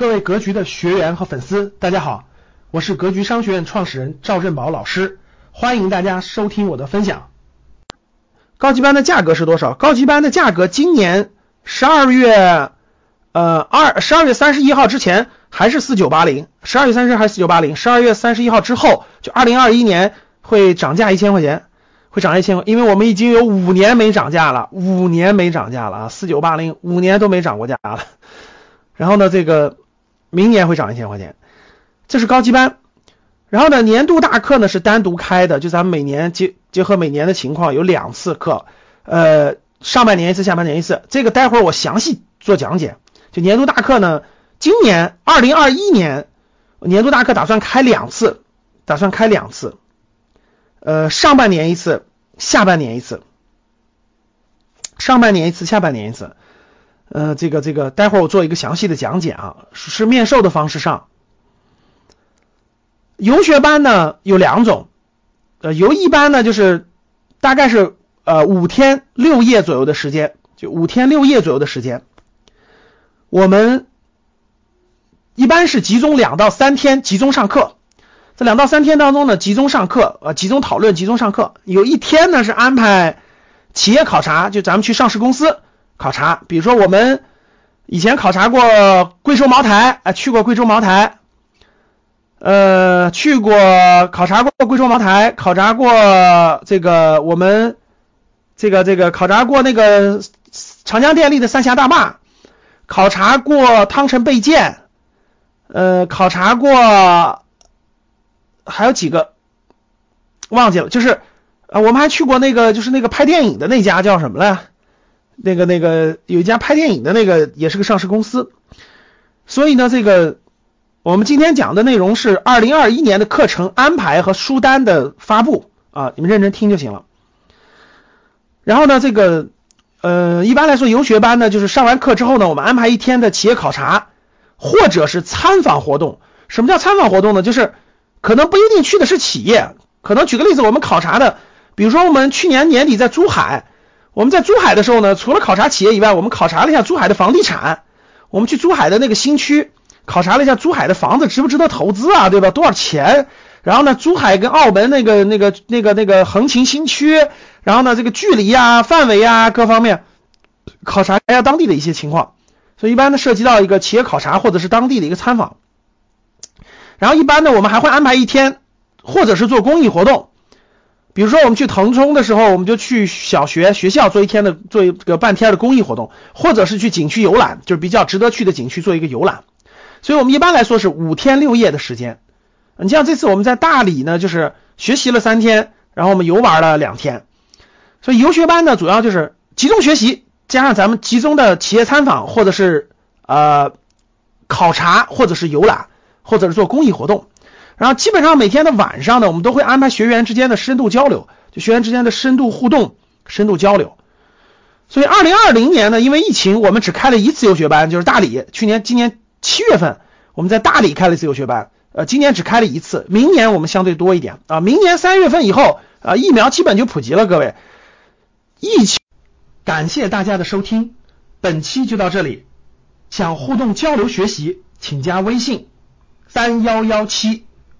各位格局的学员和粉丝，大家好，我是格局商学院创始人赵振宝老师，欢迎大家收听我的分享。高级班的价格是多少？高级班的价格今年十二月呃二十二月三十一号之前还是四九八零，十二月三十还是四九八零，十二月三十一号之后就二零二一年会涨价一千块钱，会涨一千块，因为我们已经有五年没涨价了，五年没涨价了啊，四九八零五年都没涨过价了。然后呢，这个明年会涨一千块钱，这是高级班。然后呢，年度大课呢是单独开的，就咱们每年结结合每年的情况有两次课，呃，上半年一次，下半年一次。这个待会儿我详细做讲解。就年度大课呢，今年二零二一年年度大课打算开两次，打算开两次，呃，上半年一次，下半年一次，上半年一次，下半年一次。呃，这个这个，待会儿我做一个详细的讲解啊，是面授的方式上。游学班呢有两种，呃，游一班呢就是大概是呃五天六夜左右的时间，就五天六夜左右的时间，我们一般是集中两到三天集中上课，这两到三天当中呢集中上课，呃，集中讨论，集中上课，有一天呢是安排企业考察，就咱们去上市公司。考察，比如说我们以前考察过贵州茅台，啊，去过贵州茅台，呃，去过考察过贵州茅台，考察过这个我们这个这个考察过那个长江电力的三峡大坝，考察过汤臣倍健，呃，考察过还有几个忘记了，就是呃，我们还去过那个就是那个拍电影的那家叫什么来？那个那个有一家拍电影的那个也是个上市公司，所以呢，这个我们今天讲的内容是二零二一年的课程安排和书单的发布啊，你们认真听就行了。然后呢，这个呃，一般来说游学班呢，就是上完课之后呢，我们安排一天的企业考察或者是参访活动。什么叫参访活动呢？就是可能不一定去的是企业，可能举个例子，我们考察的，比如说我们去年年底在珠海。我们在珠海的时候呢，除了考察企业以外，我们考察了一下珠海的房地产。我们去珠海的那个新区考察了一下珠海的房子值不值得投资啊，对吧？多少钱？然后呢，珠海跟澳门那个那个那个那个横琴新区，然后呢，这个距离啊、范围啊各方面考察一下当地的一些情况。所以一般呢，涉及到一个企业考察或者是当地的一个参访。然后一般呢，我们还会安排一天，或者是做公益活动。比如说我们去腾冲的时候，我们就去小学学校做一天的做一个半天的公益活动，或者是去景区游览，就是比较值得去的景区做一个游览。所以我们一般来说是五天六夜的时间。你像这次我们在大理呢，就是学习了三天，然后我们游玩了两天。所以游学班呢，主要就是集中学习，加上咱们集中的企业参访，或者是呃考察，或者是游览，或者是做公益活动。然后基本上每天的晚上呢，我们都会安排学员之间的深度交流，就学员之间的深度互动、深度交流。所以二零二零年呢，因为疫情，我们只开了一次游学班，就是大理。去年、今年七月份我们在大理开了一次游学班，呃，今年只开了一次。明年我们相对多一点啊，明年三月份以后啊，疫苗基本就普及了。各位，疫情，感谢大家的收听，本期就到这里。想互动交流学习，请加微信三幺幺七。